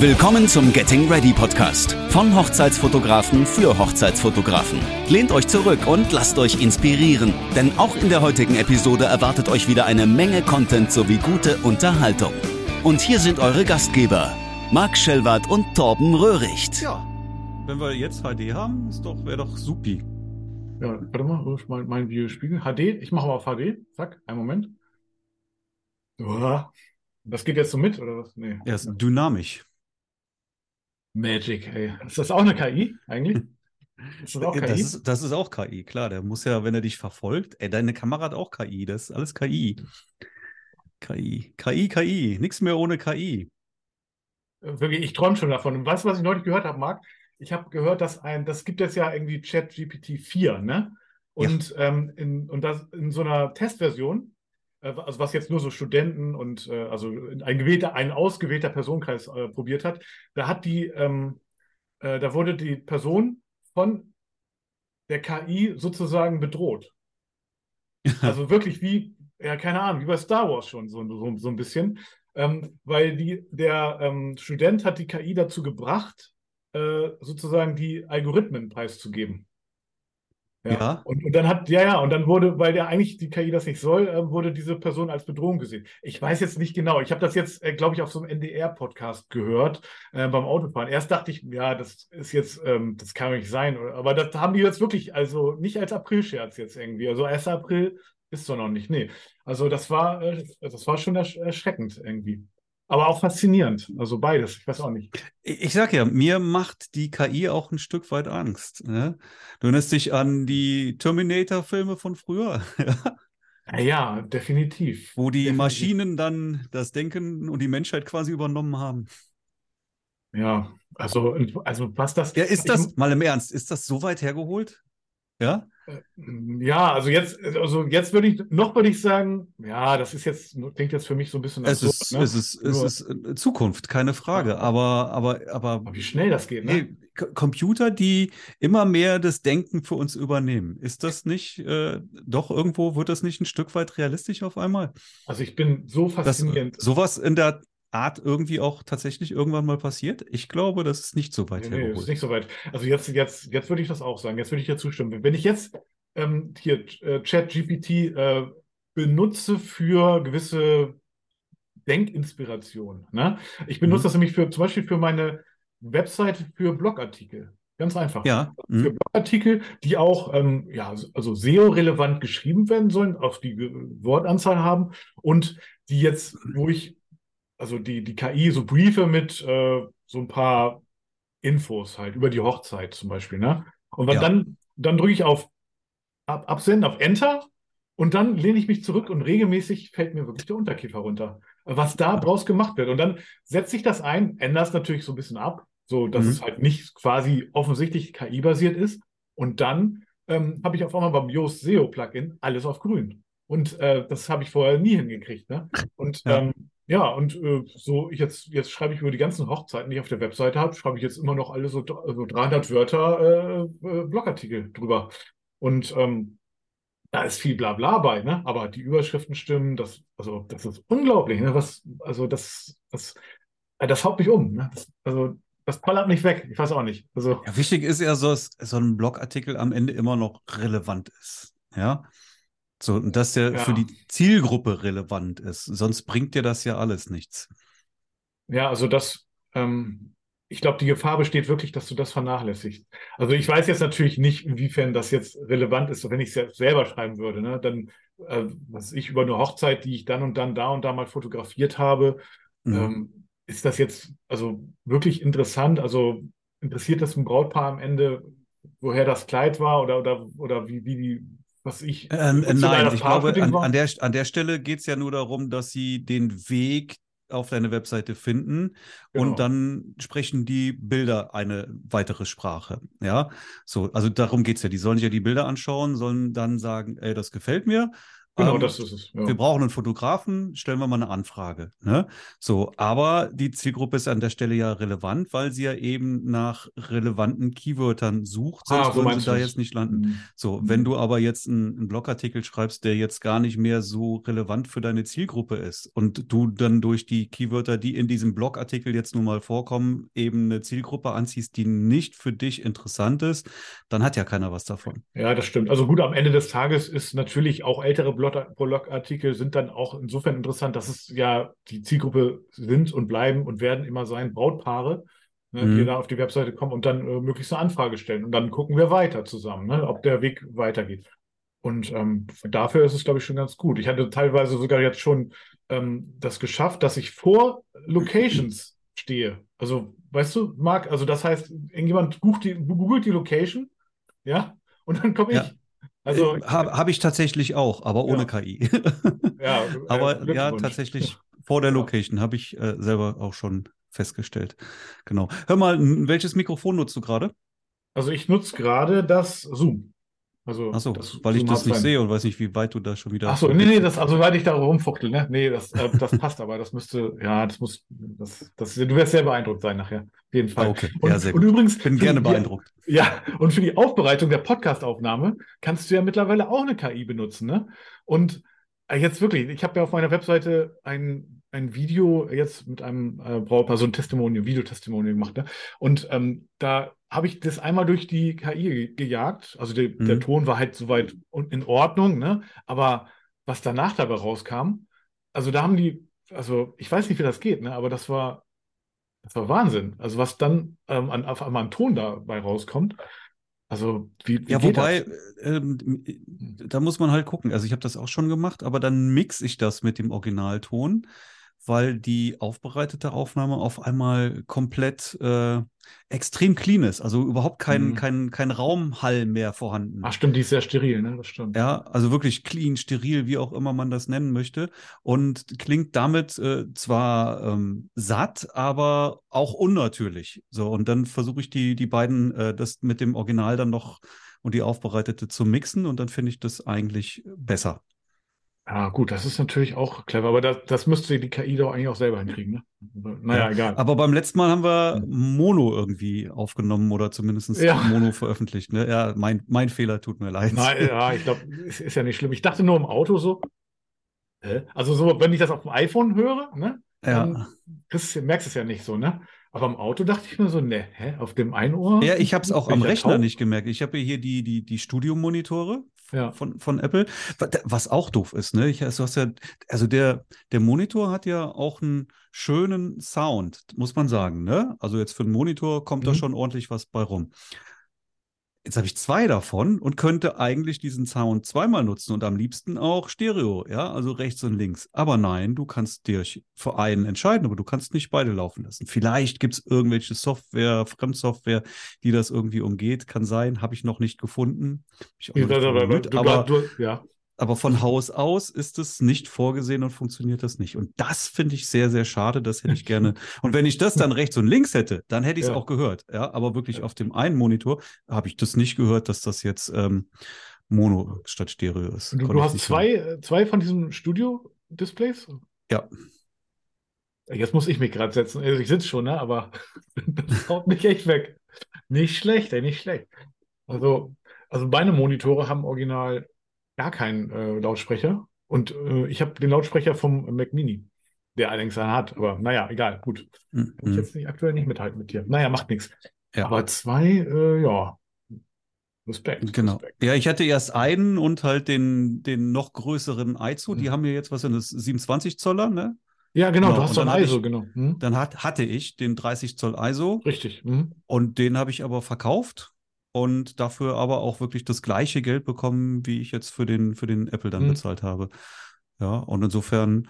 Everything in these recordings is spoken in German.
Willkommen zum Getting Ready Podcast von Hochzeitsfotografen für Hochzeitsfotografen. Lehnt euch zurück und lasst euch inspirieren, denn auch in der heutigen Episode erwartet euch wieder eine Menge Content sowie gute Unterhaltung. Und hier sind eure Gastgeber, Marc Schellwart und Torben Röhricht. Ja, wenn wir jetzt HD haben, ist doch, wäre doch supi. Ja, warte mal, wo ist mein, mein Videospiegel? HD, ich mache mal auf HD. Zack, einen Moment. Uah. Das geht jetzt so mit, oder was? Nee. Er ist dynamisch. Magic, ey. Ist das auch eine KI eigentlich? Ist das auch KI? Das ist, das ist auch KI, klar. Der muss ja, wenn er dich verfolgt, ey, deine Kamera hat auch KI, das ist alles KI. KI, KI, KI, nichts mehr ohne KI. Wirklich, ich träume schon davon. Und weißt du, was ich neulich gehört habe, Marc? Ich habe gehört, dass ein, das gibt es ja irgendwie ChatGPT 4, ne? Und, ja. ähm, in, und das in so einer Testversion, also was jetzt nur so Studenten und äh, also ein gewählter, ein ausgewählter Personenkreis äh, probiert hat, da hat die, ähm, äh, da wurde die Person von der KI sozusagen bedroht. also wirklich wie, ja, keine Ahnung, wie bei Star Wars schon so, so, so ein bisschen. Ähm, weil die, der ähm, Student hat die KI dazu gebracht, äh, sozusagen die Algorithmen preiszugeben. Ja. ja. Und, und, dann hat, ja, ja, und dann wurde, weil der eigentlich die KI das nicht soll, äh, wurde diese Person als Bedrohung gesehen. Ich weiß jetzt nicht genau. Ich habe das jetzt, äh, glaube ich, auf so einem NDR-Podcast gehört äh, beim Autofahren. Erst dachte ich, ja, das ist jetzt, ähm, das kann nicht sein. Aber das haben die jetzt wirklich, also nicht als April-Scherz jetzt irgendwie. Also 1. April ist doch noch nicht. Nee. Also das war, äh, das war schon erschreckend irgendwie aber auch faszinierend. Also beides, ich weiß auch nicht. Ich sag ja, mir macht die KI auch ein Stück weit Angst. Ne? Du erinnerst dich an die Terminator-Filme von früher. ja, ja, definitiv. Wo die definitiv. Maschinen dann das Denken und die Menschheit quasi übernommen haben. Ja, also, also was das. Ja, ist das, ich, mal im Ernst, ist das so weit hergeholt? Ja? Äh, ja, also jetzt, also jetzt würde ich, noch würde ich sagen, ja, das ist jetzt, klingt jetzt für mich so ein bisschen es ist, ne? es ist, Nur, es ist äh, Zukunft, keine Frage, ja. aber, aber, aber. Wie schnell das geht, ne? Computer, die immer mehr das Denken für uns übernehmen. Ist das nicht, äh, doch irgendwo, wird das nicht ein Stück weit realistisch auf einmal? Also ich bin so faszinierend. Das, sowas in der Art irgendwie auch tatsächlich irgendwann mal passiert? Ich glaube, das ist nicht so weit nee, hergeholt. Nee, ist nicht so weit. Also jetzt, jetzt, jetzt würde ich das auch sagen. Jetzt würde ich dir zustimmen. Wenn ich jetzt ähm, hier äh, ChatGPT äh, benutze für gewisse Denkinspiration, ne? ich benutze mhm. das nämlich für zum Beispiel für meine Webseite für Blogartikel. Ganz einfach. Ja. Mhm. Für Blogartikel, die auch ähm, ja, also SEO-relevant geschrieben werden sollen, auf die Wortanzahl haben und die jetzt, wo ich also die, die KI so briefe mit äh, so ein paar Infos halt über die Hochzeit zum Beispiel, ne? Und ja. dann, dann drücke ich auf Ab Absenden, auf Enter und dann lehne ich mich zurück und regelmäßig fällt mir wirklich der Unterkiefer runter. Was da draus gemacht wird. Und dann setze ich das ein, ändere es natürlich so ein bisschen ab, so dass mhm. es halt nicht quasi offensichtlich KI-basiert ist. Und dann ähm, habe ich auf einmal beim Yoast SEO Plugin alles auf grün. Und äh, das habe ich vorher nie hingekriegt. Ne? Und ja. ähm, ja, und äh, so jetzt, jetzt schreibe ich über die ganzen Hochzeiten, die ich auf der Webseite habe, schreibe ich jetzt immer noch alle so, so 300 Wörter äh, äh, Blogartikel drüber. Und ähm, da ist viel Blabla bei, ne? Aber die Überschriften stimmen, das, also das ist unglaublich, ne? Was, also das, das, äh, das haut mich um. Ne? Das, also das ballert nicht weg. Ich weiß auch nicht. Also, ja, wichtig ist ja, so, dass so ein Blogartikel am Ende immer noch relevant ist. Ja. So, und dass der ja. für die Zielgruppe relevant ist. Sonst bringt dir das ja alles nichts. Ja, also das, ähm, ich glaube, die Gefahr besteht wirklich, dass du das vernachlässigst. Also ich weiß jetzt natürlich nicht, inwiefern das jetzt relevant ist, wenn ich es selber schreiben würde. Ne? Dann, äh, was ich über eine Hochzeit, die ich dann und dann da und da mal fotografiert habe, mhm. ähm, ist das jetzt also wirklich interessant? Also interessiert das ein Brautpaar am Ende, woher das Kleid war oder, oder, oder wie, wie die was ich. Ähm, nein, ich glaube, an, an, der, an der Stelle geht es ja nur darum, dass sie den Weg auf deine Webseite finden genau. und dann sprechen die Bilder eine weitere Sprache. Ja, so, also darum geht es ja. Die sollen sich ja die Bilder anschauen, sollen dann sagen, ey, das gefällt mir. Genau, ähm, das ist es. Ja. Wir brauchen einen Fotografen, stellen wir mal eine Anfrage. Ne? So, aber die Zielgruppe ist an der Stelle ja relevant, weil sie ja eben nach relevanten Keywörtern sucht, sonst ah, so würden sie da jetzt nicht landen. Mhm. So, mhm. wenn du aber jetzt einen, einen, Blogartikel schreibst, der jetzt gar nicht mehr so relevant für deine Zielgruppe ist und du dann durch die Keywörter, die in diesem Blogartikel jetzt nun mal vorkommen, eben eine Zielgruppe anziehst, die nicht für dich interessant ist, dann hat ja keiner was davon. Ja, das stimmt. Also gut, am Ende des Tages ist natürlich auch ältere Blogartikel sind dann auch insofern interessant, dass es ja die Zielgruppe sind und bleiben und werden immer sein Brautpaare, ne, mhm. die da auf die Webseite kommen und dann äh, möglichst eine Anfrage stellen. Und dann gucken wir weiter zusammen, ne, ob der Weg weitergeht. Und ähm, dafür ist es, glaube ich, schon ganz gut. Ich hatte teilweise sogar jetzt schon ähm, das geschafft, dass ich vor Locations stehe. Also, weißt du, Marc, also das heißt, irgendjemand googelt die, googelt die Location, ja, und dann komme ich. Ja. Also äh, habe hab ich tatsächlich auch, aber ohne ja. KI. ja, aber äh, ja, tatsächlich vor der Location habe ich äh, selber auch schon festgestellt. Genau. Hör mal, welches Mikrofon nutzt du gerade? Also ich nutze gerade das Zoom. Also Achso, weil ich das nicht sehe und weiß nicht, wie weit du da schon wieder. Achso, nee, nee, das, also weil ich da rumfuchtel, ne? Nee, das, äh, das passt aber. Das müsste, ja, das muss, das, das, du wirst sehr beeindruckt sein nachher. Auf jeden Fall. Okay, und, ja, sehr gut. Und übrigens. Bin gerne beeindruckt. Die, ja, und für die Aufbereitung der Podcastaufnahme kannst du ja mittlerweile auch eine KI benutzen, ne? Und äh, jetzt wirklich, ich habe ja auf meiner Webseite ein, ein Video jetzt mit einem äh, Brautpaar, so ein Testimonial, Videotestimonial gemacht, ne? Und ähm, da habe ich das einmal durch die KI gejagt. Also der, mhm. der Ton war halt soweit in Ordnung, ne? Aber was danach dabei rauskam, also da haben die, also ich weiß nicht, wie das geht, ne? Aber das war, das war Wahnsinn. Also was dann ähm, an, auf einmal an Ton dabei rauskommt. Also wie, wie ja, wobei, ähm, da muss man halt gucken. Also ich habe das auch schon gemacht, aber dann mix ich das mit dem Originalton weil die aufbereitete Aufnahme auf einmal komplett äh, extrem clean ist. Also überhaupt kein, mhm. kein, kein Raumhall mehr vorhanden. Ach stimmt, die ist sehr steril, ne? Das stimmt. Ja, also wirklich clean, steril, wie auch immer man das nennen möchte. Und klingt damit äh, zwar ähm, satt, aber auch unnatürlich. So, und dann versuche ich die, die beiden, äh, das mit dem Original dann noch und die aufbereitete zu mixen und dann finde ich das eigentlich besser. Ja, gut, das ist natürlich auch clever, aber das, das müsste die KI doch eigentlich auch selber hinkriegen. Ne? Naja, ja, egal. Aber beim letzten Mal haben wir Mono irgendwie aufgenommen oder zumindest ja. Mono veröffentlicht. Ne? Ja, mein, mein Fehler tut mir leid. Nein, ja, ich glaube, ist, ist ja nicht schlimm. Ich dachte nur im Auto so. Also so, wenn ich das auf dem iPhone höre, ne, dann ja. merkst du es ja nicht so, ne? Aber im Auto dachte ich mir so, ne, hä, auf dem einen Ohr? Ja, ich habe es auch am Rechner taub? nicht gemerkt. Ich habe hier die, die, die Studiomonitore ja. von, von Apple, was auch doof ist, ne? Ich, also, hast ja, also der, der Monitor hat ja auch einen schönen Sound, muss man sagen, ne? Also jetzt für einen Monitor kommt mhm. da schon ordentlich was bei rum. Jetzt habe ich zwei davon und könnte eigentlich diesen Sound zweimal nutzen und am liebsten auch Stereo, ja, also rechts und links. Aber nein, du kannst dir für einen entscheiden, aber du kannst nicht beide laufen lassen. Vielleicht gibt es irgendwelche Software, Fremdsoftware, die das irgendwie umgeht. Kann sein, habe ich noch nicht gefunden. Ich auch ja, nicht aber, aber du, ja. Aber von Haus aus ist es nicht vorgesehen und funktioniert das nicht. Und das finde ich sehr, sehr schade. Das hätte ich gerne. Und wenn ich das dann rechts und links hätte, dann hätte ich es ja. auch gehört. Ja, aber wirklich ja. auf dem einen Monitor habe ich das nicht gehört, dass das jetzt ähm, Mono statt Stereo ist. Du, du hast zwei, hören. zwei von diesen Studio-Displays? Ja. Jetzt muss ich mich gerade setzen. Also ich sitze schon, ne? aber das haut mich echt weg. Nicht schlecht, ey, nicht schlecht. Also, also meine Monitore haben original gar keinen äh, Lautsprecher. Und äh, ich habe den Lautsprecher vom Mac Mini, der allerdings einen hat. Aber naja, egal, gut. Mhm. Kann ich jetzt nicht, aktuell nicht mithalten mit dir. Naja, macht nichts. Ja. Aber zwei, äh, ja. Respekt. Genau. Respekt. Ja, ich hatte erst einen und halt den, den noch größeren Aizu. Mhm. Die haben ja jetzt, was sind das, 27 Zoller, ne? Ja, genau, genau. du hast so einen ISO, ich, genau. Mhm. Dann hat, hatte ich den 30 Zoll ISO. Richtig. Mhm. Und den habe ich aber verkauft und dafür aber auch wirklich das gleiche Geld bekommen, wie ich jetzt für den, für den Apple dann mhm. bezahlt habe. Ja, und insofern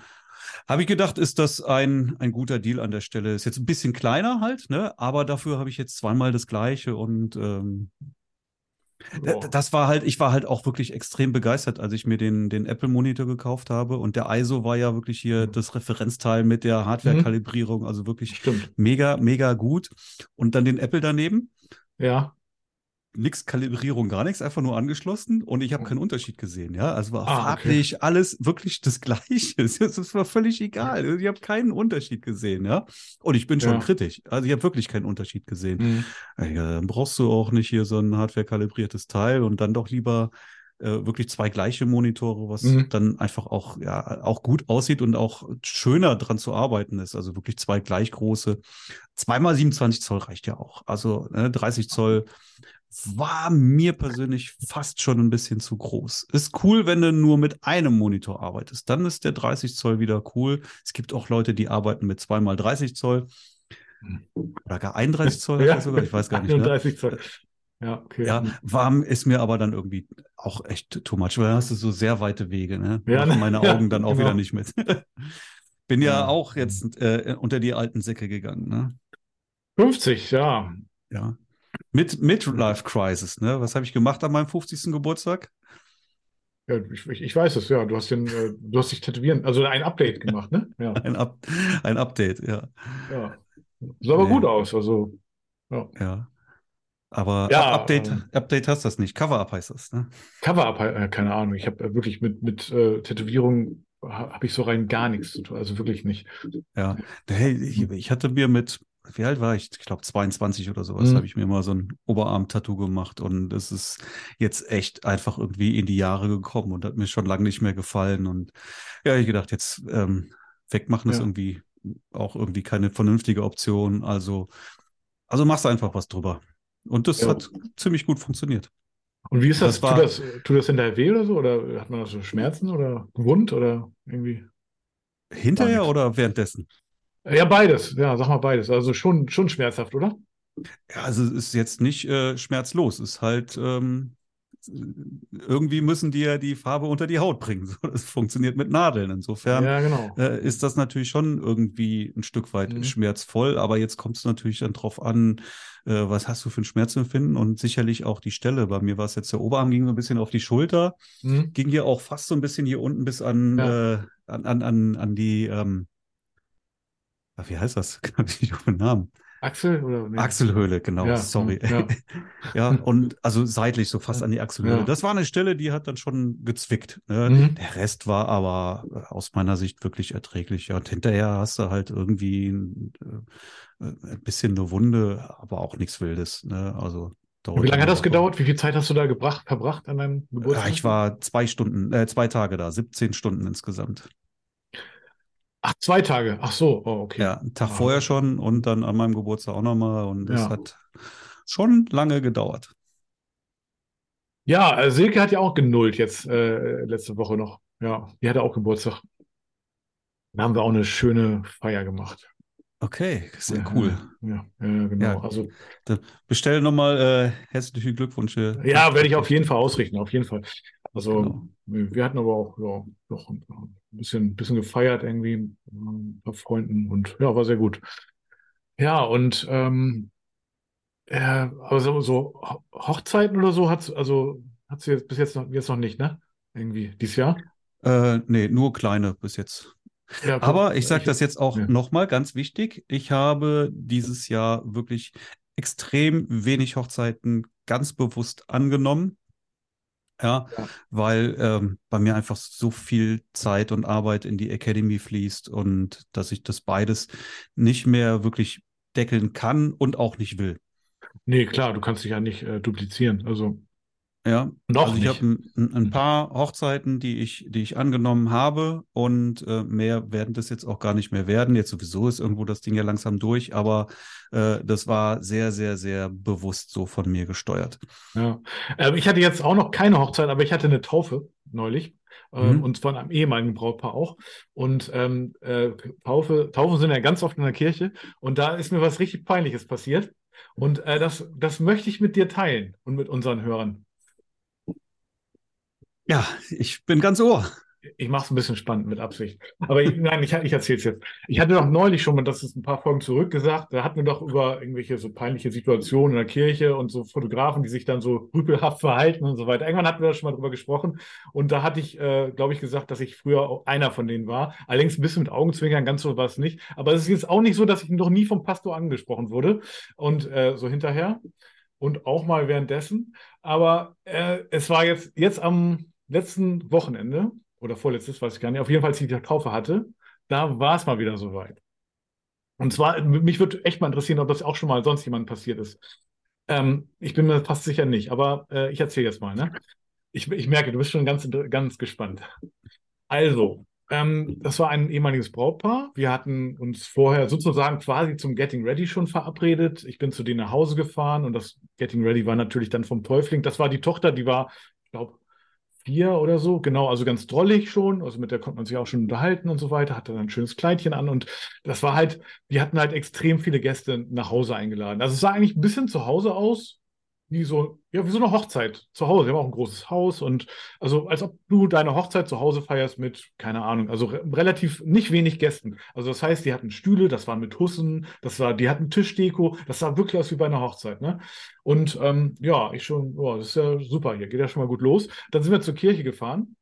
habe ich gedacht, ist das ein, ein guter Deal an der Stelle. Ist jetzt ein bisschen kleiner halt, ne? Aber dafür habe ich jetzt zweimal das gleiche und ähm, das war halt, ich war halt auch wirklich extrem begeistert, als ich mir den, den Apple-Monitor gekauft habe. Und der ISO war ja wirklich hier mhm. das Referenzteil mit der Hardware-Kalibrierung, also wirklich Stimmt. mega, mega gut. Und dann den Apple daneben. Ja. Nix Kalibrierung, gar nichts, einfach nur angeschlossen und ich habe keinen Unterschied gesehen, ja. Also war Ah, farblich alles wirklich das Gleiche. Es war völlig egal. Ich habe keinen Unterschied gesehen, ja. Und ich bin schon Ja. kritisch. Also ich habe wirklich keinen Unterschied gesehen. Mhm. Ja, dann brauchst du auch nicht hier so ein hardware-kalibriertes Teil und dann doch lieber äh, wirklich zwei gleiche Monitore, was Mhm. dann einfach auch, ja, auch gut aussieht und auch schöner dran zu arbeiten ist. Also wirklich zwei gleich große. Zweimal 27 Zoll reicht ja auch. Also ne, 30 Zoll war mir persönlich fast schon ein bisschen zu groß. Ist cool, wenn du nur mit einem Monitor arbeitest. Dann ist der 30 Zoll wieder cool. Es gibt auch Leute, die arbeiten mit zweimal 30 Zoll. Oder gar 31 Zoll, er sogar. ich weiß gar nicht. Ne? 31 Zoll. Ja, okay. Ja, warm ist mir aber dann irgendwie auch echt too much, weil dann hast du so sehr weite Wege, ne? Ja, Machen ne? meine Ja, Augen dann auch genau. wieder nicht mit. Bin ja, Ja. auch jetzt äh, unter die alten Säcke gegangen, ne? 50, ja. Ja. Mit Midlife Crisis, ne? Was habe ich gemacht an meinem 50. Geburtstag? ja ich, ich, weiß es, ja. Du hast den, äh, du hast dich tätowieren, also ein Update gemacht, ne? Ja, Ein, Up ein Update, ja. ja. Sah aber Nee. gut aus, also. Ja. Ja. Aber Ja, Update, ähm, Update hast das nicht. Cover-Up heißt das, ne? Cover-Up, äh, keine Ahnung. Ich habe äh, wirklich mit, mit äh, Tätowierung ha, habe ich so rein gar nichts zu tun, also wirklich nicht. Ja. Hey, ich, ich hatte mir mit, wie alt war ich? Ich glaube 22 oder sowas, Mhm. habe ich mir mal so ein Oberarm-Tattoo gemacht und es ist jetzt echt einfach irgendwie in die Jahre gekommen und hat mir schon lange nicht mehr gefallen und ja, ich gedacht, jetzt ähm, wegmachen ist Ja. irgendwie auch irgendwie keine vernünftige Option, also also machst einfach was drüber. Und das Ja. hat ziemlich gut funktioniert. Und wie ist das? Das war- tut das, tut das hinterher weh oder so? Oder hat man da so Schmerzen oder wund oder irgendwie? Hinterher oder währenddessen? Ja, beides. Ja, sag mal beides. Also schon, schon schmerzhaft, oder? Ja, also es ist jetzt nicht äh, schmerzlos, es ist halt ähm, irgendwie müssen die ja die Farbe unter die Haut bringen. Das funktioniert mit Nadeln. Insofern Ja, genau. äh, ist das natürlich schon irgendwie ein Stück weit Mhm. schmerzvoll, aber jetzt kommt es natürlich dann drauf an, äh, was hast du für ein Schmerzempfinden und sicherlich auch die Stelle. Bei mir war es jetzt der Oberarm, ging so ein bisschen auf die Schulter, Mhm. ging hier auch fast so ein bisschen hier unten bis an, Ja. äh, an, an, an, an die, ähm, wie heißt das? Ich nicht auf den Namen. Achsel oder? Nee. Achselhöhle, genau, Ja, sorry. ja. Ja, und also seitlich so fast an die Achselhöhle. Ja. Das war eine Stelle, die hat dann schon gezwickt. Ne? Mhm. Der Rest war aber äh, aus meiner Sicht wirklich erträglich. Ja, und hinterher hast du halt irgendwie ein, äh, ein bisschen eine Wunde, aber auch nichts Wildes. Ne? Also Wie lange hat das gedauert? Wie viel Zeit hast du da gebracht, verbracht an deinem Ja, Geburtstag? ich war zwei Stunden, äh, zwei Tage da, 17 Stunden insgesamt. Ach, zwei Tage. Ach so, oh, okay. Ja, einen Tag Ah. vorher schon und dann an meinem Geburtstag auch nochmal. Und es Ja. hat schon lange gedauert. Ja, äh, Silke hat ja auch genullt jetzt äh, letzte Woche noch. Ja, die hatte auch Geburtstag. Da haben wir auch eine schöne Feier gemacht. Okay, sehr cool. Ja, ja, genau. Ja. Also, Bestell nochmal äh, herzliche Glückwünsche. ja, werde ich auf jeden Fall ausrichten, auf jeden Fall. Also, Genau. wir hatten aber auch ja, noch ein bisschen, bisschen gefeiert irgendwie mit ein paar Freunden und ja, war sehr gut. Ja, und ähm, äh, aber so, so Ho- Hochzeiten oder so hat's, also hat's jetzt bis jetzt noch, jetzt noch nicht, ne? Irgendwie dieses Jahr? Äh, nee, nur kleine bis jetzt. Ja, Aber ich sage das jetzt auch ja. nochmal ganz wichtig. Ich habe dieses Jahr wirklich extrem wenig Hochzeiten ganz bewusst angenommen. Ja, Ja. weil ähm, bei mir einfach so viel Zeit und Arbeit in die Academy fließt und dass ich das beides nicht mehr wirklich deckeln kann und auch nicht will. Nee, klar, du kannst dich ja nicht äh, duplizieren. Also Ja, Noch also ich habe ein, ein, ein paar Hochzeiten, die ich, die ich angenommen habe und äh, mehr werden das jetzt auch gar nicht mehr werden. Jetzt sowieso ist irgendwo das Ding ja langsam durch, aber äh, das war sehr, sehr, sehr bewusst so von mir gesteuert. Ja. Ähm, ich hatte jetzt auch noch keine Hochzeit, aber ich hatte eine Taufe neulich. Ähm, Mhm. Und von einem ehemaligen Brautpaar auch. Und ähm, äh, Taufe, Taufen sind ja ganz oft in der Kirche. Und da ist mir was richtig Peinliches passiert. Und äh, das, das möchte ich mit dir teilen und mit unseren Hörern. Ja, ich bin ganz ohr. Ich mache es ein bisschen spannend mit Absicht. Aber ich, nein, ich, ich erzähle es jetzt. Ich hatte doch neulich schon mal, das ist ein paar Folgen zurück gesagt, da hatten wir doch über irgendwelche so peinliche Situationen in der Kirche und so Fotografen, die sich dann so rüpelhaft verhalten und so weiter. Irgendwann hatten wir da schon mal drüber gesprochen. Und da hatte ich, äh, glaube ich, gesagt, dass ich früher auch einer von denen war. Allerdings ein bisschen mit Augenzwinkern, ganz so war es nicht. Aber es ist jetzt auch nicht so, dass ich noch nie vom Pastor angesprochen wurde. Und äh, so hinterher. und auch mal währenddessen. Aber äh, es war jetzt, jetzt am letzten Wochenende oder vorletztes, weiß ich gar nicht, auf jeden Fall, als ich die Taufe hatte, da war es mal wieder soweit. Und zwar, mich würde echt mal interessieren, ob das auch schon mal sonst jemandem passiert ist. Ähm, ich bin mir fast sicher nicht, aber äh, ich erzähle jetzt mal. Ne? Ich, ich merke, du bist schon ganz, ganz gespannt. Also, ähm, das war ein ehemaliges Brautpaar. Wir hatten uns vorher sozusagen quasi zum Getting Ready schon verabredet. Ich bin zu denen nach Hause gefahren und das Getting Ready war natürlich dann vom Täufling. Das war die Tochter, die war, ich glaube, vier oder so, genau, also ganz drollig schon, also mit der konnte man sich auch schon unterhalten und so weiter, hatte dann ein schönes Kleidchen an. Und das war halt, wir hatten halt extrem viele Gäste nach Hause eingeladen. Also es sah eigentlich ein bisschen zu Hause aus, wie so, ja, wie so eine Hochzeit zu Hause. Wir haben auch ein großes Haus und also als ob du deine Hochzeit zu Hause feierst mit, keine Ahnung, also re relativ nicht wenig Gästen. Also das heißt, die hatten Stühle, das waren mit Hussen, das war, die hatten Tischdeko, das sah wirklich aus wie bei einer Hochzeit, ne? Und ähm, ja, ich schon, oh, das ist ja super hier, geht ja schon mal gut los. Dann sind wir zur Kirche gefahren.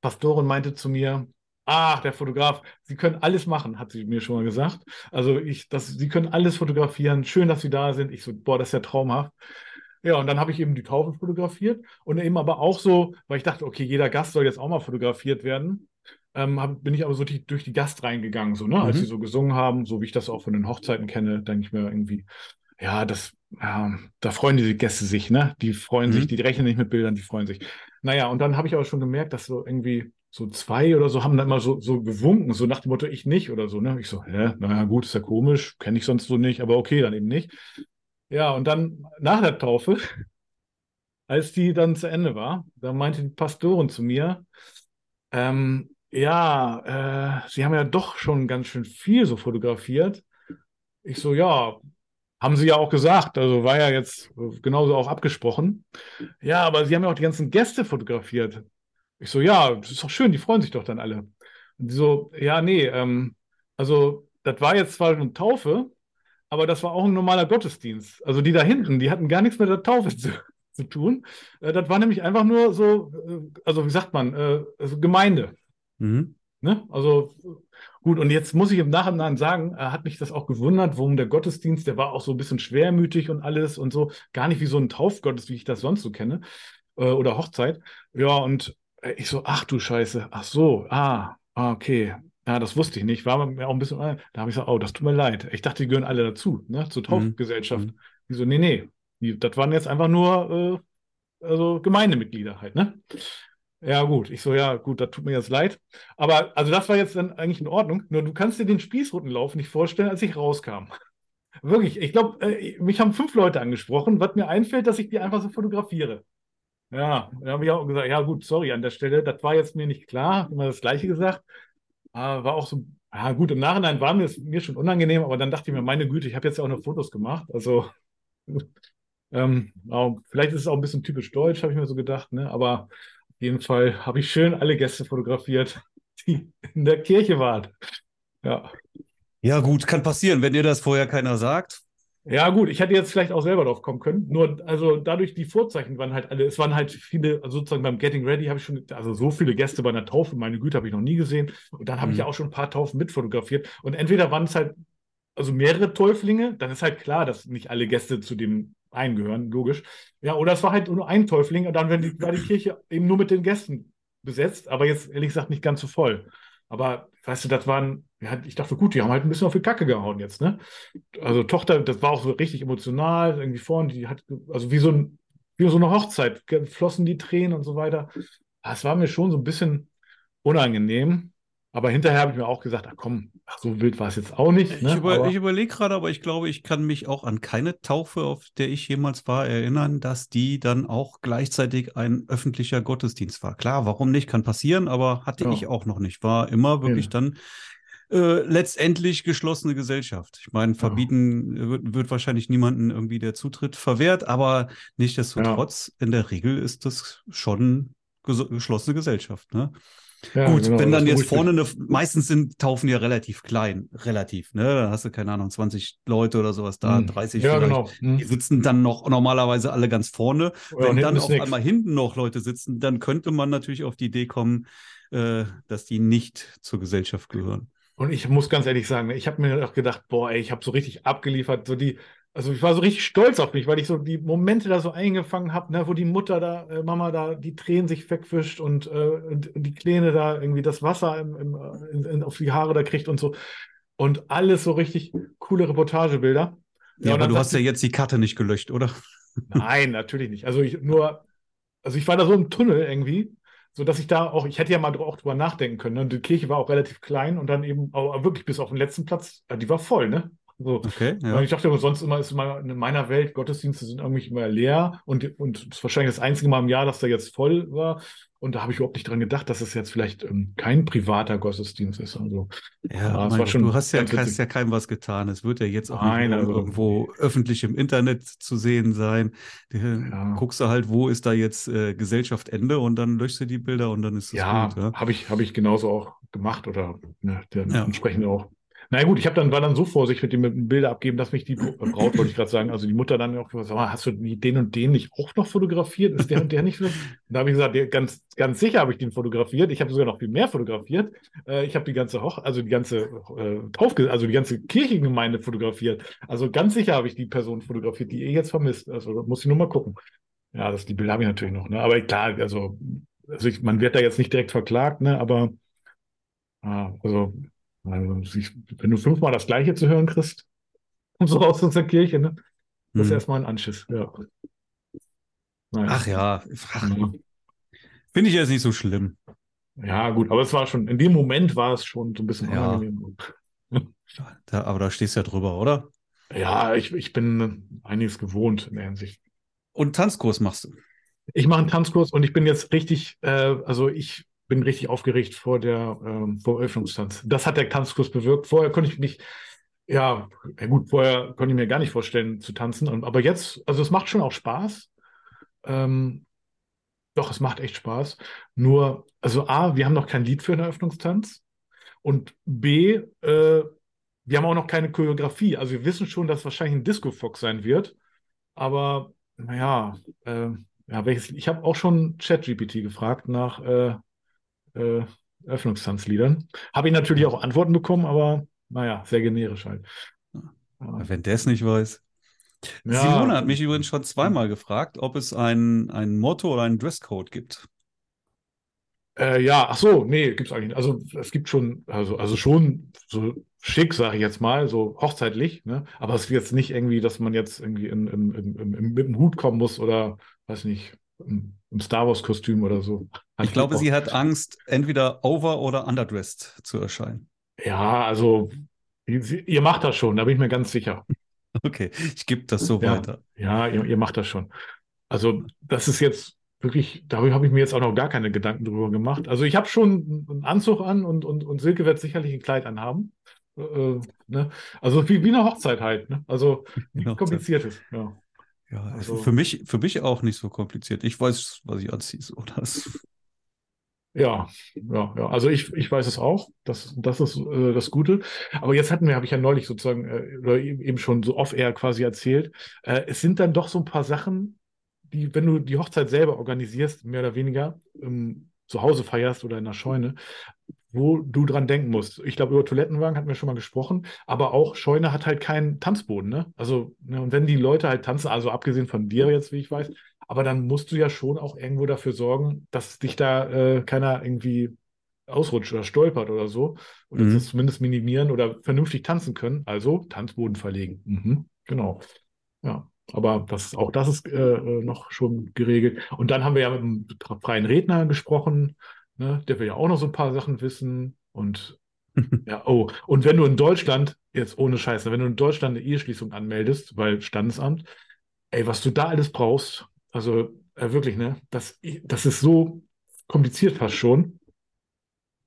Pastorin meinte zu mir, Ach, der Fotograf, Sie können alles machen, hat sie mir schon mal gesagt. Also ich, das, Sie können alles fotografieren. Schön, dass Sie da sind. Ich so, boah, das ist ja traumhaft. Ja, und dann habe ich eben die Taufe fotografiert und eben aber auch so, weil ich dachte, okay, jeder Gast soll jetzt auch mal fotografiert werden, ähm, hab, bin ich aber so die, durch die Gast reingegangen, so, ne, mhm. als sie so gesungen haben, so wie ich das auch von den Hochzeiten kenne, denke ich mir irgendwie, ja, das, ja, da freuen die Gäste sich, ne? Die freuen mhm. sich, die rechnen nicht mit Bildern, die freuen sich. Naja, und dann habe ich aber schon gemerkt, dass so irgendwie so zwei oder so haben dann immer so, so gewunken, so nach dem Motto, ich nicht oder so, ne? Ich so, hä, naja, gut, ist ja komisch, kenne ich sonst so nicht, aber okay, dann eben nicht. Ja, und dann nach der Taufe, als die dann zu Ende war, da meinte die Pastorin zu mir, ähm, ja, äh, Sie haben ja doch schon ganz schön viel so fotografiert. Ich so, ja, haben Sie ja auch gesagt, also war ja jetzt genauso auch abgesprochen. Ja, aber Sie haben ja auch die ganzen Gäste fotografiert. Ich so, ja, das ist doch schön, die freuen sich doch dann alle. Und die so, ja, nee, ähm, also das war jetzt zwar eine Taufe, aber das war auch ein normaler Gottesdienst. Also die da hinten, die hatten gar nichts mit der Taufe zu, zu tun. Äh, das war nämlich einfach nur so, äh, also wie sagt man, äh, also Gemeinde. Mhm. Ne? Also gut, und jetzt muss ich im Nachhinein sagen, äh, hat mich das auch gewundert, warum der Gottesdienst, der war auch so ein bisschen schwermütig und alles und so, gar nicht wie so ein Taufgottesdienst, wie ich das sonst so kenne, äh, oder Hochzeit. Ja, und äh, ich so, ach du Scheiße, ach so, ah, ah okay, ja, das wusste ich nicht. War mir auch ein bisschen. Da habe ich gesagt, oh, das tut mir leid. Ich dachte, die gehören alle dazu, ne, zur mhm. Taufgesellschaft. Mhm. Die so, nee, nee. Die, das waren jetzt einfach nur äh, also Gemeindemitglieder halt, ne? Ja, gut. Ich so, ja, gut, das tut mir jetzt leid. Aber also das war jetzt dann eigentlich in Ordnung. Nur du kannst dir den Spießrutenlauf nicht vorstellen, als ich rauskam. Wirklich, ich glaube, äh, mich haben fünf Leute angesprochen, was mir einfällt, dass ich die einfach so fotografiere. Ja, da habe ich auch gesagt, ja gut, sorry an der Stelle, das war jetzt mir nicht klar, immer das Gleiche gesagt. Ah, war auch so, ja gut, im Nachhinein war mir mir schon unangenehm, aber dann dachte ich mir, meine Güte, ich habe jetzt ja auch noch Fotos gemacht. Also ähm, vielleicht ist es auch ein bisschen typisch deutsch, habe ich mir so gedacht, ne? Aber auf jeden Fall habe ich schön alle Gäste fotografiert, die in der Kirche waren. Ja. Ja, gut, kann passieren, wenn dir das vorher keiner sagt. Ja, gut, ich hätte jetzt vielleicht auch selber drauf kommen können. Nur, also dadurch die Vorzeichen waren halt alle, es waren halt viele, also sozusagen beim Getting Ready habe ich schon, also so viele Gäste bei einer Taufe, meine Güte, habe ich noch nie gesehen. Und dann habe mhm. ich ja auch schon ein paar Taufen mitfotografiert. Und entweder waren es halt, also mehrere Täuflinge, dann ist halt klar, dass nicht alle Gäste zu dem einen gehören, logisch. Ja, oder es war halt nur ein Täufling und dann die, war die Kirche eben nur mit den Gästen besetzt, aber jetzt ehrlich gesagt nicht ganz so voll. Aber weißt du, das waren, ja, ich dachte, gut, die haben halt ein bisschen auf die Kacke gehauen jetzt, ne? Also Tochter, das war auch so richtig emotional, irgendwie vorne, die hat, also wie so, ein, wie so eine Hochzeit, flossen die Tränen und so weiter. Das war mir schon so ein bisschen unangenehm. Aber hinterher habe ich mir auch gesagt, ach komm, ach, so wild war es jetzt auch nicht. Ne? Ich, über, ich überlege gerade, aber ich glaube, ich kann mich auch an keine Taufe, auf der ich jemals war, erinnern, dass die dann auch gleichzeitig ein öffentlicher Gottesdienst war. Klar, warum nicht? Kann passieren, aber hatte ja. ich auch noch nicht. War immer wirklich ja. dann äh, letztendlich geschlossene Gesellschaft. Ich meine, verbieten ja. wird, wird, wahrscheinlich niemanden irgendwie der Zutritt verwehrt, aber nichtsdestotrotz, in der Regel ist das schon geschlossene Gesellschaft. Ne? Ja, Gut, genau, wenn dann jetzt vorne eine, meistens sind Taufen ja relativ klein, relativ, ne? Da hast du, keine Ahnung, 20 Leute oder sowas da, hm. 30 ja, vielleicht. Genau. Hm. Die sitzen dann noch normalerweise alle ganz vorne. Ja, wenn dann auf nix. einmal hinten noch Leute sitzen, dann könnte man natürlich auf die Idee kommen, äh, dass die nicht zur Gesellschaft gehören. Und ich muss ganz ehrlich sagen, ich habe mir auch gedacht, boah, ey, ich habe so richtig abgeliefert, so die, also ich war so richtig stolz auf mich, weil ich so die Momente da so eingefangen habe, ne, wo die Mutter da, äh, Mama da die Tränen sich wegwischt und, äh, und, die Kleine da irgendwie das Wasser im, im, in, in, auf die Haare da kriegt und so. Und alles so richtig coole Reportagebilder. Ja, ja aber du hast ja jetzt die Karte nicht gelöscht, oder? Nein, natürlich nicht. Also ich nur, also ich war da so im Tunnel irgendwie, so dass ich da auch, ich hätte ja mal auch drüber nachdenken können. Ne? Und die Kirche war auch relativ klein und dann eben auch wirklich bis auf den letzten Platz, äh, die war voll, ne? So. Okay, ja. Ich dachte aber sonst immer ist immer in meiner Welt, Gottesdienste sind irgendwie immer leer und, und das ist wahrscheinlich das einzige Mal im Jahr, dass der jetzt voll war. Und da habe ich überhaupt nicht dran gedacht, dass es jetzt vielleicht ähm, kein privater Gottesdienst ist. Also, ja, ja schon du hast ja, hast ja keinem was getan. Es wird ja jetzt auch Nein, also, irgendwo öffentlich im Internet zu sehen sein. Die, ja. Guckst du halt, wo ist da jetzt äh, Gesellschaft Ende und dann löschst du die Bilder und dann ist es ja, gut. Ja, habe ich, hab ich genauso auch gemacht oder ne, entsprechend auch na gut, ich habe dann war dann so vorsichtig mit dem, Bilder abgeben, dass mich die Braut, wollte ich gerade sagen, also die Mutter dann auch gesagt, hast du den und den nicht auch noch fotografiert? Ist der und der nicht? Und da habe ich gesagt, ganz, ganz sicher habe ich den fotografiert. Ich habe sogar noch viel mehr fotografiert. Äh, ich habe die ganze Hoch, also die ganze äh, also die ganze Kirchengemeinde fotografiert. Also ganz sicher habe ich die Person fotografiert, die ihr jetzt vermisst. Also muss ich nur mal gucken. Ja, das, die Bilder habe ich natürlich noch. Ne? Aber klar, also, also ich, man wird da jetzt nicht direkt verklagt, ne? aber ah, also wenn du fünfmal das Gleiche zu hören kriegst, so aus unserer Kirche, ne? das ist hm. erstmal ein Anschiss. Ja. Naja. Ach ja, ja. finde ich jetzt nicht so schlimm. Ja, gut, aber es war schon, in dem Moment war es schon so ein bisschen ja. unangenehm. Da, aber da stehst du ja drüber, oder? Ja, ich, ich bin einiges gewohnt in der Hinsicht. Und Tanzkurs machst du? Ich mache einen Tanzkurs und ich bin jetzt richtig, äh, also ich bin richtig aufgeregt vor der ähm, vor Eröffnungstanz. Das hat der Tanzkurs bewirkt. Vorher konnte ich nicht, ja, ja gut, vorher konnte ich mir gar nicht vorstellen zu tanzen. Und, aber jetzt, also es macht schon auch Spaß. Ähm, doch, es macht echt Spaß. Nur, also A, wir haben noch kein Lied für den Eröffnungstanz. Und B, äh, wir haben auch noch keine Choreografie. Also wir wissen schon, dass wahrscheinlich ein Disco-Fox sein wird. Aber naja, äh, ja, welches, ich habe auch schon ChatGPT gefragt nach äh, äh, Öffnungstanzliedern. Habe ich natürlich auch Antworten bekommen, aber naja, sehr generisch halt. Wenn der es nicht weiß. Ja. Simone hat mich übrigens schon zweimal gefragt, ob es ein, ein Motto oder einen Dresscode gibt. Äh, ja, ach so, nee, gibt es eigentlich nicht. Also es gibt schon, also, also schon so schick, sage ich jetzt mal, so hochzeitlich, ne? Aber es ist jetzt nicht irgendwie, dass man jetzt irgendwie in, in, in, mit dem Hut kommen muss oder weiß nicht, im, im Star Wars-Kostüm oder so. Ich glaube, sie hat Angst, entweder over- oder underdressed zu erscheinen. Ja, also ihr macht das schon, da bin ich mir ganz sicher. Okay, ich gebe das so ja, weiter. Ja, ihr, ihr, macht das schon. Also das ist jetzt wirklich, darüber habe ich mir jetzt auch noch gar keine Gedanken drüber gemacht. Also ich habe schon einen Anzug an und, und, und Silke wird sicherlich ein Kleid anhaben. Äh, ne? Also wie, wie eine Hochzeit halt. Ne? Also nichts Kompliziertes. Ja. Ja, also, für mich, für mich auch nicht so kompliziert. Ich weiß, was ich anziehe. So, das. Ja, ja, ja. Also ich, ich weiß es auch. Das, das ist äh, das Gute. Aber jetzt hatten wir, habe ich ja neulich sozusagen äh, oder eben schon so off-air quasi erzählt. Äh, es sind dann doch so ein paar Sachen, die, wenn du die Hochzeit selber organisierst, mehr oder weniger, ähm, zu Hause feierst oder in der Scheune, wo du dran denken musst. Ich glaube, über Toilettenwagen hatten wir schon mal gesprochen, aber auch Scheune hat halt keinen Tanzboden, ne? Also, ne, und wenn die Leute halt tanzen, also abgesehen von dir jetzt, wie ich weiß, aber dann musst du ja schon auch irgendwo dafür sorgen, dass dich da äh, keiner irgendwie ausrutscht oder stolpert oder so. Oder mhm. das zumindest minimieren oder vernünftig tanzen können. Also Tanzboden verlegen. Mhm, genau. Ja. Aber das, auch das ist äh, äh noch schon geregelt. Und dann haben wir ja mit einem freien Redner gesprochen, Ne? Der will ja auch noch so ein paar Sachen wissen. Und ja, oh, und wenn du in Deutschland, jetzt ohne Scheiße, wenn du in Deutschland eine Eheschließung anmeldest, weil Standesamt, ey, was du da alles brauchst, also äh, wirklich, ne, das, das ist so kompliziert fast schon.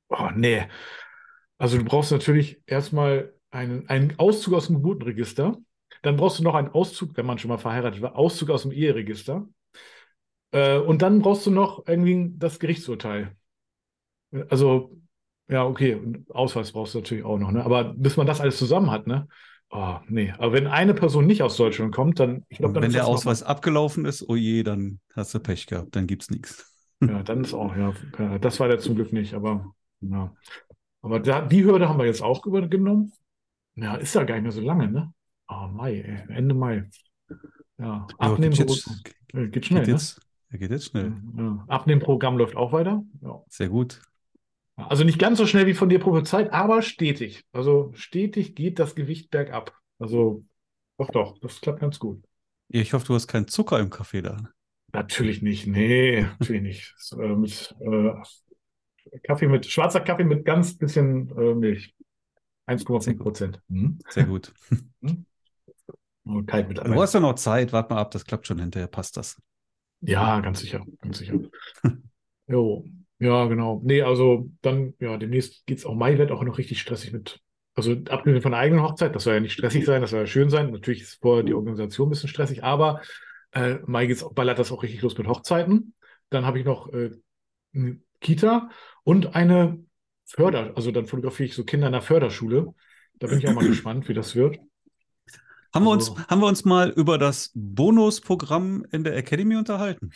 Oh, nee. Also du brauchst natürlich erstmal einen, einen Auszug aus dem Geburtenregister. Dann brauchst du noch einen Auszug, wenn man schon mal verheiratet war, Auszug aus dem Eheregister. Äh, und dann brauchst du noch irgendwie das Gerichtsurteil. Also, ja, okay, Ausweis brauchst du natürlich auch noch, ne? Aber bis man das alles zusammen hat, ne? Oh, nee. Aber wenn eine Person nicht aus Deutschland kommt, dann, ich glaube, dann. Wenn der Ausweis abgelaufen ist, oh je, dann hast du Pech gehabt, dann gibt's nichts. Ja, dann ist auch, ja. Das war der zum Glück nicht, aber ja. Aber da, die Hürde haben wir jetzt auch übernommen. Ja, ist ja gar nicht mehr so lange, ne? Oh, Mai, Ende Mai. Ja, abnehmen ja, geht, jetzt, geht schnell. Geht ne? jetzt, geht jetzt schnell. Ja. Abnehmprogramm läuft auch weiter. Ja. Sehr gut. Also nicht ganz so schnell wie von dir prophezeit, aber stetig. Also stetig geht das Gewicht bergab. Also doch, doch, das klappt ganz gut. Ich hoffe, du hast keinen Zucker im Kaffee da. Natürlich nicht. Nee, natürlich nicht. Das, äh, mit, äh, Kaffee mit, schwarzer Kaffee mit ganz bisschen äh, Milch. 1,5 Prozent. Mhm. Sehr gut. Und kalt mit Du hast ja noch Zeit, warte mal ab, das klappt schon hinterher, passt das. Ja, ganz sicher, ganz sicher. jo, ja, genau. Nee, also dann, ja, demnächst geht es auch, Mai wird auch noch richtig stressig mit, also abgesehen von der eigenen Hochzeit, das soll ja nicht stressig sein, das soll ja schön sein. Natürlich ist vorher die Organisation ein bisschen stressig, aber äh, Mai geht's, ballert das auch richtig los mit Hochzeiten. Dann habe ich noch äh, eine Kita und eine Förder, also dann fotografiere ich so Kinder in der Förderschule. Da bin ich auch mal gespannt, wie das wird. Haben wir, uns, also haben wir uns mal über das Bonusprogramm in der Academy unterhalten?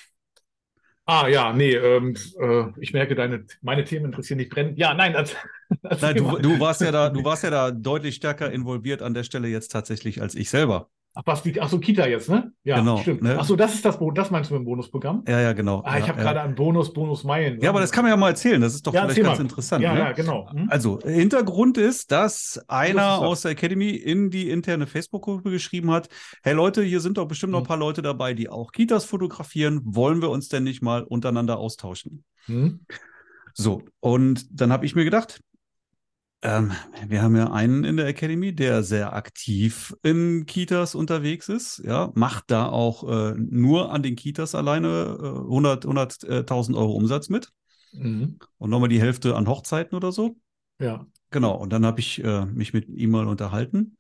Ah ja, nee, ähm, äh, ich merke, deine, meine Themen interessieren dich brennend. Ja, nein, das, das nein du, du, warst ja da, du warst ja da deutlich stärker involviert an der Stelle jetzt tatsächlich als ich selber. Ach, was die, ach so, Kita jetzt, ne? Ja, genau, stimmt. Ne? Ach so, das ist das, das meinst du mit dem Bonusprogramm? Ja, ja, genau. Ah, ich ja, habe ja. gerade an Bonus, Bonus-Meilen. Ja, aber das kann man ja mal erzählen. Das ist doch ja, vielleicht ganz interessant. Ja, ne? ja, genau. Hm? Also, Hintergrund ist, dass einer aus der Academy in die interne Facebook-Gruppe geschrieben hat: Hey Leute, hier sind doch bestimmt noch ein hm. paar Leute dabei, die auch Kitas fotografieren. Wollen wir uns denn nicht mal untereinander austauschen? Hm? So, und dann habe ich mir gedacht, ähm, wir haben ja einen in der Academy, der sehr aktiv in Kitas unterwegs ist, ja, macht da auch äh, nur an den Kitas alleine äh, 100, 100.000 Euro Umsatz mit mhm. und nochmal die Hälfte an Hochzeiten oder so. Ja. Genau, und dann habe ich äh, mich mit ihm mal unterhalten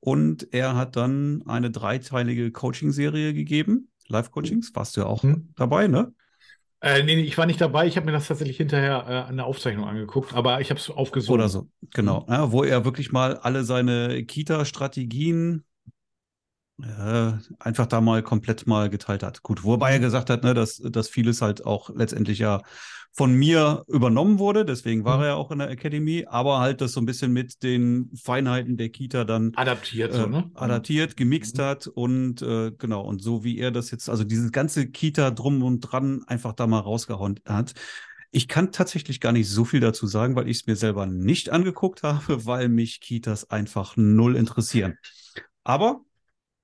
und er hat dann eine dreiteilige Coaching-Serie gegeben, Live-Coachings, warst du ja auch mhm. dabei, ne? Äh, nee, ich war nicht dabei. Ich habe mir das tatsächlich hinterher äh, an der Aufzeichnung angeguckt, aber ich habe es aufgesucht. Oder so, genau. Ja, wo er wirklich mal alle seine Kita-Strategien äh, einfach da mal komplett mal geteilt hat. Gut, wobei er gesagt hat, ne, dass, dass vieles halt auch letztendlich ja von mir übernommen wurde, deswegen war mhm. er ja auch in der Academy, aber halt das so ein bisschen mit den Feinheiten der Kita dann adaptiert, äh, so, ne? adaptiert, gemixt mhm. hat und äh, genau, und so wie er das jetzt, also dieses ganze Kita drum und dran einfach da mal rausgehauen hat. Ich kann tatsächlich gar nicht so viel dazu sagen, weil ich es mir selber nicht angeguckt habe, weil mich Kitas einfach null interessieren. Aber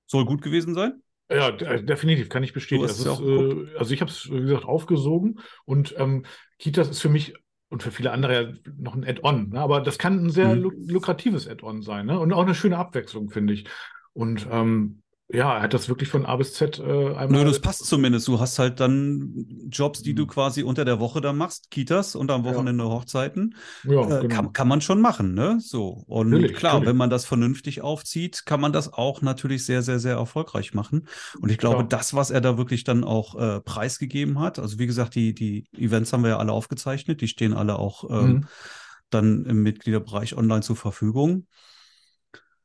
soll gut gewesen sein. Ja, äh, definitiv, kann ich bestätigen. Ist, äh, also ich habe es, wie gesagt, aufgesogen und ähm, Kitas ist für mich und für viele andere ja noch ein Add-on, ne? aber das kann ein sehr mhm. lukratives Add-on sein ne? und auch eine schöne Abwechslung, finde ich. Und ähm, ja, er hat das wirklich von A bis Z äh, einmal. Nö, das passt zumindest. Du hast halt dann Jobs, die du mhm. quasi unter der Woche dann machst, Kitas und am Wochenende ja. Hochzeiten. Ja, äh, genau. kann, kann man schon machen, ne? So. Und natürlich, klar, natürlich. wenn man das vernünftig aufzieht, kann man das auch natürlich sehr, sehr, sehr erfolgreich machen. Und ich glaube, ja. das, was er da wirklich dann auch äh, preisgegeben hat, also wie gesagt, die, die Events haben wir ja alle aufgezeichnet, die stehen alle auch ähm, mhm. dann im Mitgliederbereich online zur Verfügung.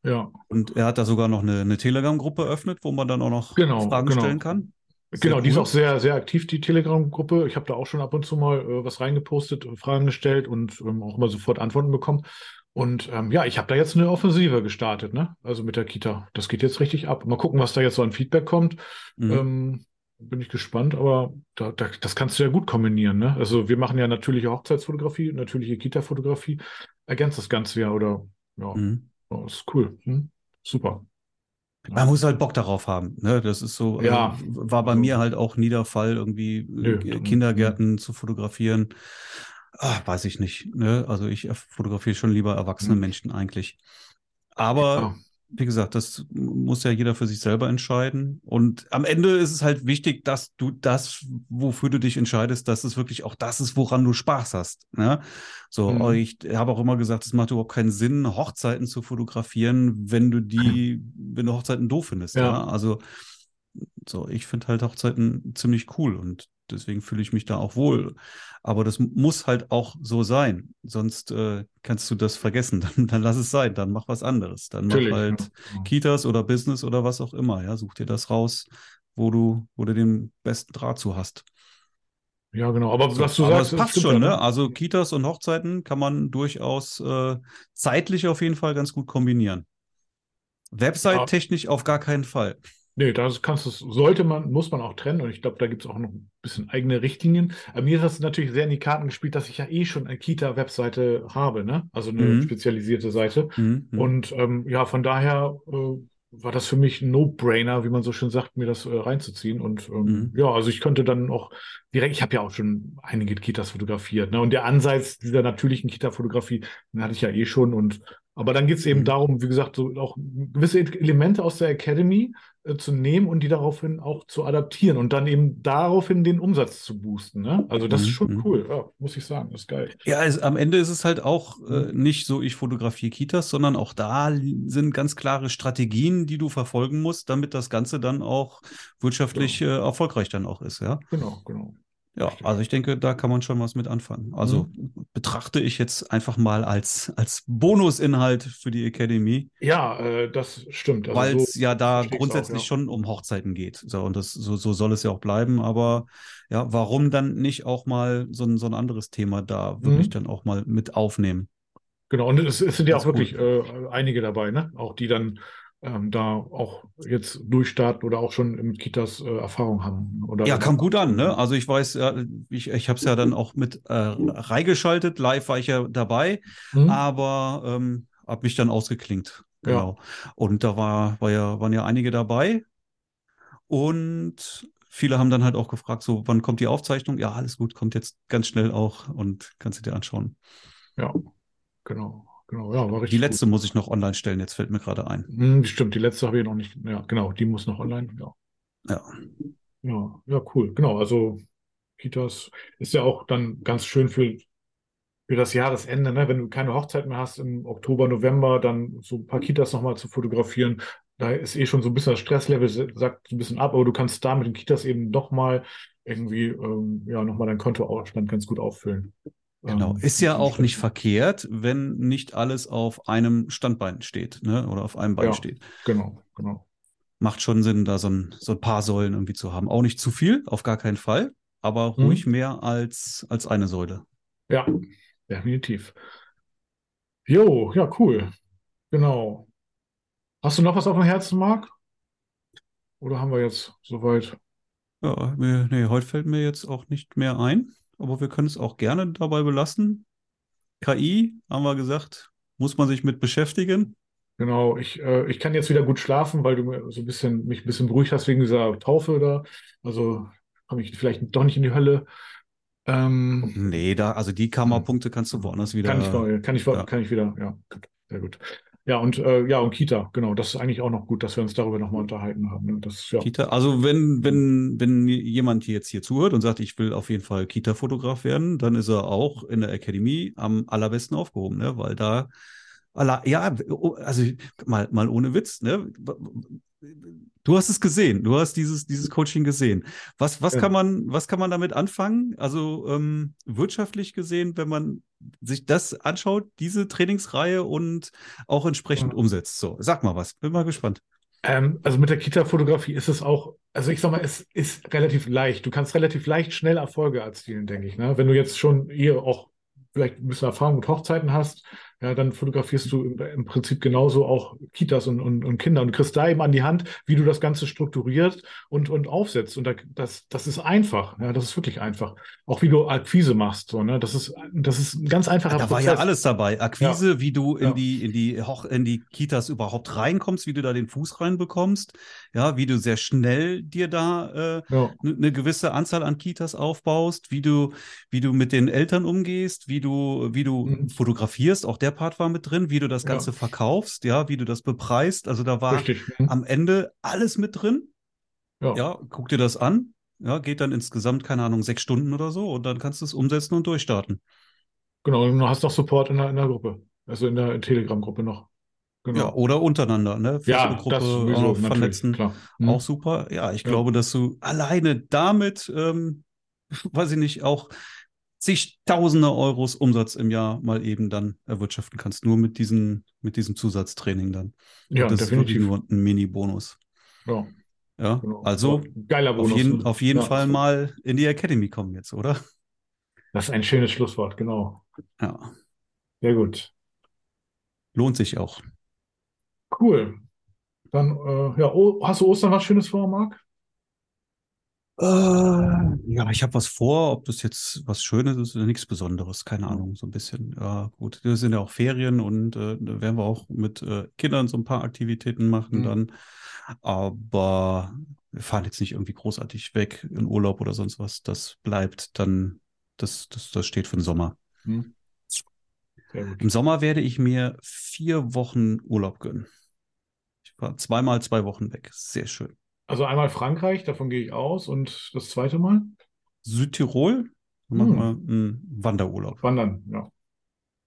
Ja. Und er hat da sogar noch eine, eine Telegram-Gruppe eröffnet, wo man dann auch noch genau, Fragen genau. stellen kann. Sehr genau, cool. die ist auch sehr, sehr aktiv, die Telegram-Gruppe. Ich habe da auch schon ab und zu mal äh, was reingepostet, Fragen gestellt und ähm, auch immer sofort Antworten bekommen. Und ähm, ja, ich habe da jetzt eine Offensive gestartet, ne? Also mit der Kita. Das geht jetzt richtig ab. Mal gucken, was da jetzt so an Feedback kommt. Mhm. Ähm, bin ich gespannt, aber da, da, das kannst du ja gut kombinieren, ne? Also wir machen ja natürliche Hochzeitsfotografie, natürliche Kita-Fotografie, ergänzt das Ganze ja oder ja. Mhm. Oh, ist cool. Hm? Super. Man muss halt Bock darauf haben. Ne? Das ist so, äh, ja. äh, war bei mir halt auch nie der Fall, irgendwie Nö, Kindergärten zu fotografieren. Ach, weiß ich nicht. Ne? Also ich fotografiere schon lieber erwachsene hm. Menschen eigentlich. Aber wie gesagt, das muss ja jeder für sich selber entscheiden. Und am Ende ist es halt wichtig, dass du das, wofür du dich entscheidest, dass es wirklich auch das ist, woran du Spaß hast. Ne? So, mhm. ich habe auch immer gesagt, es macht überhaupt keinen Sinn, Hochzeiten zu fotografieren, wenn du die, wenn du Hochzeiten doof findest. Ja. ja? Also, so, ich finde halt Hochzeiten ziemlich cool und deswegen fühle ich mich da auch wohl. Aber das muss halt auch so sein. Sonst äh, kannst du das vergessen. Dann, dann, lass es sein. Dann mach was anderes. Dann Natürlich, mach halt ja. Kitas oder Business oder was auch immer. Ja, such dir das raus, wo du, wo du den besten Draht zu hast. Ja, genau. Aber was du aber sagst, das passt schon, ne? Also Kitas und Hochzeiten kann man durchaus äh, zeitlich auf jeden Fall ganz gut kombinieren. Website-technisch ja. auf gar keinen Fall. Nee, das kannst du, sollte man, muss man auch trennen und ich glaube, da gibt es auch noch ein bisschen eigene Richtlinien. Aber mir ist das natürlich sehr in die Karten gespielt, dass ich ja eh schon eine Kita-Webseite habe, ne? Also eine mhm. spezialisierte Seite. Mhm. mhm. Und ähm, ja, von daher äh, war das für mich ein No-Brainer, wie man so schön sagt, mir das äh, reinzuziehen. Und ähm, mhm. ja, also ich könnte dann auch direkt, ich habe ja auch schon einige Kitas fotografiert, ne? Und der Ansatz dieser natürlichen Kita-Fotografie, den hatte ich ja eh schon und aber dann geht es eben mhm. darum, wie gesagt, so auch gewisse Elemente aus der Academy äh, zu nehmen und die daraufhin auch zu adaptieren und dann eben daraufhin den Umsatz zu boosten. Ne? Also das mhm. ist schon mhm. cool, ja, muss ich sagen, das ist geil. Ja, es, am Ende ist es halt auch äh, mhm. nicht so, ich fotografiere Kitas, sondern auch da sind ganz klare Strategien, die du verfolgen musst, damit das Ganze dann auch wirtschaftlich ja. äh, erfolgreich dann auch ist. Ja, genau, genau. Ja, also ich denke, da kann man schon was mit anfangen. Also mhm. betrachte ich jetzt einfach mal als, als Bonusinhalt für die Academy. Ja, äh, das stimmt. Also Weil es so ja da grundsätzlich auch, ja. schon um Hochzeiten geht. So, und das, so, so soll es ja auch bleiben. Aber ja, warum dann nicht auch mal so ein, so ein anderes Thema da wirklich mhm. dann auch mal mit aufnehmen? Genau, und es, es sind ja auch wirklich äh, einige dabei, ne? Auch die dann ähm, da auch jetzt durchstarten oder auch schon mit Kitas äh, Erfahrung haben. Oder ja, kam gut an. Ne? Also ich weiß, ja, ich, ich habe es ja dann auch mit äh, reingeschaltet. Live war ich ja dabei, mhm. aber ähm, habe mich dann ausgeklinkt. Genau. Ja. Und da war, war ja, waren ja einige dabei. Und viele haben dann halt auch gefragt, so, wann kommt die Aufzeichnung? Ja, alles gut, kommt jetzt ganz schnell auch und kannst du dir anschauen. Ja, genau. Genau, ja, war richtig. Die letzte gut. muss ich noch online stellen, jetzt fällt mir gerade ein. Hm, stimmt, die letzte habe ich noch nicht. Ja, genau, die muss noch online. Ja. Ja. Ja, ja, cool. Genau, also Kitas ist ja auch dann ganz schön für, für das Jahresende, ne? wenn du keine Hochzeit mehr hast im Oktober, November, dann so ein paar Kitas nochmal zu fotografieren. Da ist eh schon so ein bisschen das Stresslevel, sagt so ein bisschen ab, aber du kannst da mit den Kitas eben nochmal irgendwie, ähm, ja, nochmal dein Kontoausstand ganz gut auffüllen. Genau. Ähm, ist ja auch nicht verkehrt, wenn nicht alles auf einem Standbein steht, ne? Oder auf einem Bein ja, steht. Genau, genau. Macht schon Sinn, da so ein, so ein paar Säulen irgendwie zu haben. Auch nicht zu viel, auf gar keinen Fall, aber ruhig mhm. mehr als, als eine Säule. Ja, definitiv. Jo, ja, cool. Genau. Hast du noch was auf dem Herzen, Marc? Oder haben wir jetzt soweit? Ja, nee, heute fällt mir jetzt auch nicht mehr ein aber wir können es auch gerne dabei belassen. KI, haben wir gesagt, muss man sich mit beschäftigen. Genau, ich, äh, ich kann jetzt wieder gut schlafen, weil du so ein bisschen, mich ein bisschen beruhigt hast wegen dieser Taufe da. Also komme ich vielleicht doch nicht in die Hölle. Ähm, nee, da, also die Kammerpunkte kannst du woanders wieder. Kann ich, kann ich, ja. kann ich wieder, ja, sehr gut. Ja, und äh, ja, und Kita, genau, das ist eigentlich auch noch gut, dass wir uns darüber nochmal unterhalten haben. Ne? Das, ja. Kita, also wenn, wenn, wenn jemand jetzt hier zuhört und sagt, ich will auf jeden Fall Kita-Fotograf werden, dann ist er auch in der Akademie am allerbesten aufgehoben, ne? Weil da ja, also mal, mal ohne Witz, ne? Du hast es gesehen, du hast dieses, dieses Coaching gesehen. Was, was, ja. kann man, was kann man damit anfangen? Also ähm, wirtschaftlich gesehen, wenn man sich das anschaut, diese Trainingsreihe und auch entsprechend ja. umsetzt. So, sag mal was, bin mal gespannt. Ähm, also mit der Kita-Fotografie ist es auch, also ich sag mal, es ist relativ leicht. Du kannst relativ leicht schnell Erfolge erzielen, denke ich. Ne? Wenn du jetzt schon eher auch vielleicht ein bisschen Erfahrung mit Hochzeiten hast, ja, dann fotografierst du im, Prinzip genauso auch Kitas und, und, und, Kinder und kriegst da eben an die Hand, wie du das Ganze strukturierst und, und aufsetzt. Und da, das, das ist einfach. Ja, das ist wirklich einfach. Auch wie du Akquise machst. So, ne? Das ist, das ist ein ganz einfacher ja, da Prozess. Da war ja alles dabei. Akquise, ja. wie du in ja. die, in die, Hoch in die Kitas überhaupt reinkommst, wie du da den Fuß reinbekommst. Ja, wie du sehr schnell dir da äh, eine ne gewisse Anzahl an Kitas aufbaust, wie du, wie du mit den Eltern umgehst, wie du, wie du mhm. fotografierst. Auch der Part war mit drin, wie du das Ganze ja. verkaufst, ja, wie du das bepreist. Also da war Richtig, mhm. am Ende alles mit drin. Ja. ja, guck dir das an. Ja, geht dann insgesamt, keine Ahnung, sechs Stunden oder so und dann kannst du es umsetzen und durchstarten. Genau, und du hast noch Support in der, in der Gruppe, also in der Telegram-Gruppe noch. Genau. Ja, oder untereinander, ne? Ja, Gruppe das sowieso, vernetzen. Klar. Mhm. Auch super. Ja, ich ja. glaube, dass du alleine damit, ähm, weiß ich nicht, auch zigtausende Euros Umsatz im Jahr mal eben dann erwirtschaften kannst. Nur mit, diesen, mit diesem Zusatztraining dann. Ja, das definitiv. ist wirklich nur ein Mini-Bonus. Ja. Ja, genau. also Geiler Bonus. auf jeden, auf jeden ja. Fall mal in die Academy kommen jetzt, oder? Das ist ein schönes Schlusswort, genau. Ja. Sehr gut. Lohnt sich auch. Cool. Dann, äh, ja, oh, hast du Ostern was Schönes vor, Marc? Äh, ja, ich habe was vor, ob das jetzt was Schönes ist oder nichts Besonderes, keine Ahnung, so ein bisschen. Ja, gut, wir sind ja auch Ferien und äh, da werden wir auch mit äh, Kindern so ein paar Aktivitäten machen mhm. dann. Aber wir fahren jetzt nicht irgendwie großartig weg in Urlaub oder sonst was. Das bleibt dann, das, das, das steht für den Sommer. Mhm. Im Sommer werde ich mir vier Wochen Urlaub gönnen. Ich war zweimal zwei Wochen weg. Sehr schön. Also einmal Frankreich, davon gehe ich aus. Und das zweite Mal? Südtirol. Dann machen hm. wir einen Wanderurlaub. Wandern, ja.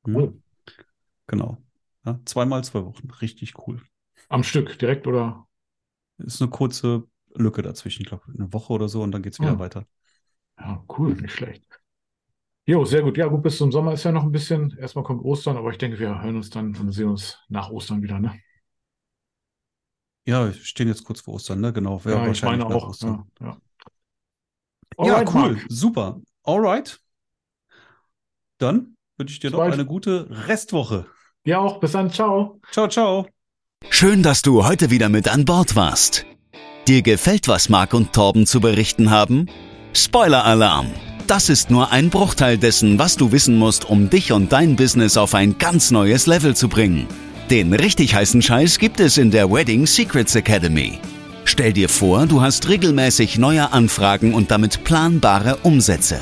Hm. Cool. Genau. Ja, zweimal zwei Wochen. Richtig cool. Am Stück, direkt oder? Ist eine kurze Lücke dazwischen, ich glaube, eine Woche oder so und dann geht es wieder hm. weiter. Ja, cool, nicht schlecht. Jo, sehr gut. Ja, gut, bis zum Sommer ist ja noch ein bisschen. Erstmal kommt Ostern, aber ich denke, wir hören uns dann und sehen uns nach Ostern wieder, ne? Ja, wir stehen jetzt kurz vor Ostern, ne? Genau. Ja, ja ich meine auch. Ostern. Ja, ja. ja cool. Mark. Super. Alright. Dann wünsche ich dir noch eine gute Restwoche. Ja, auch. Bis dann. Ciao. Ciao, ciao. Schön, dass du heute wieder mit an Bord warst. Dir gefällt, was Marc und Torben zu berichten haben? Spoiler-Alarm! Das ist nur ein Bruchteil dessen, was du wissen musst, um dich und dein Business auf ein ganz neues Level zu bringen. Den richtig heißen Scheiß gibt es in der Wedding Secrets Academy. Stell dir vor, du hast regelmäßig neue Anfragen und damit planbare Umsätze.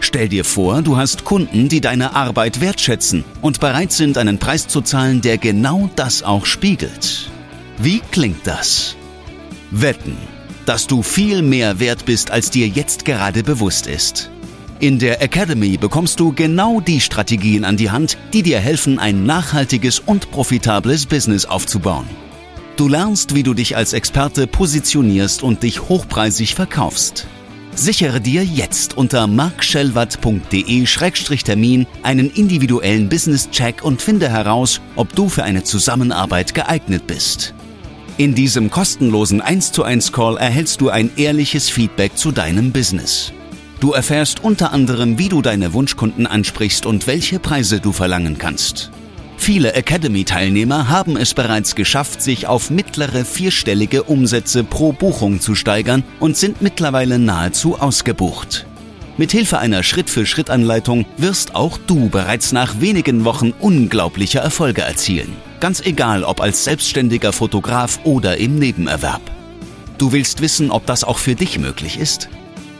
Stell dir vor, du hast Kunden, die deine Arbeit wertschätzen und bereit sind, einen Preis zu zahlen, der genau das auch spiegelt. Wie klingt das? Wetten, dass du viel mehr wert bist, als dir jetzt gerade bewusst ist. In der Academy bekommst du genau die Strategien an die Hand, die dir helfen, ein nachhaltiges und profitables Business aufzubauen. Du lernst, wie du dich als Experte positionierst und dich hochpreisig verkaufst. Sichere dir jetzt unter markschellwatt.de-termin einen individuellen Business-Check und finde heraus, ob du für eine Zusammenarbeit geeignet bist. In diesem kostenlosen 1 zu 1 Call erhältst du ein ehrliches Feedback zu deinem Business. Du erfährst unter anderem, wie du deine Wunschkunden ansprichst und welche Preise du verlangen kannst. Viele Academy-Teilnehmer haben es bereits geschafft, sich auf mittlere vierstellige Umsätze pro Buchung zu steigern und sind mittlerweile nahezu ausgebucht. Mithilfe einer Schritt-für-Schritt-Anleitung wirst auch du bereits nach wenigen Wochen unglaubliche Erfolge erzielen. Ganz egal, ob als selbstständiger Fotograf oder im Nebenerwerb. Du willst wissen, ob das auch für dich möglich ist?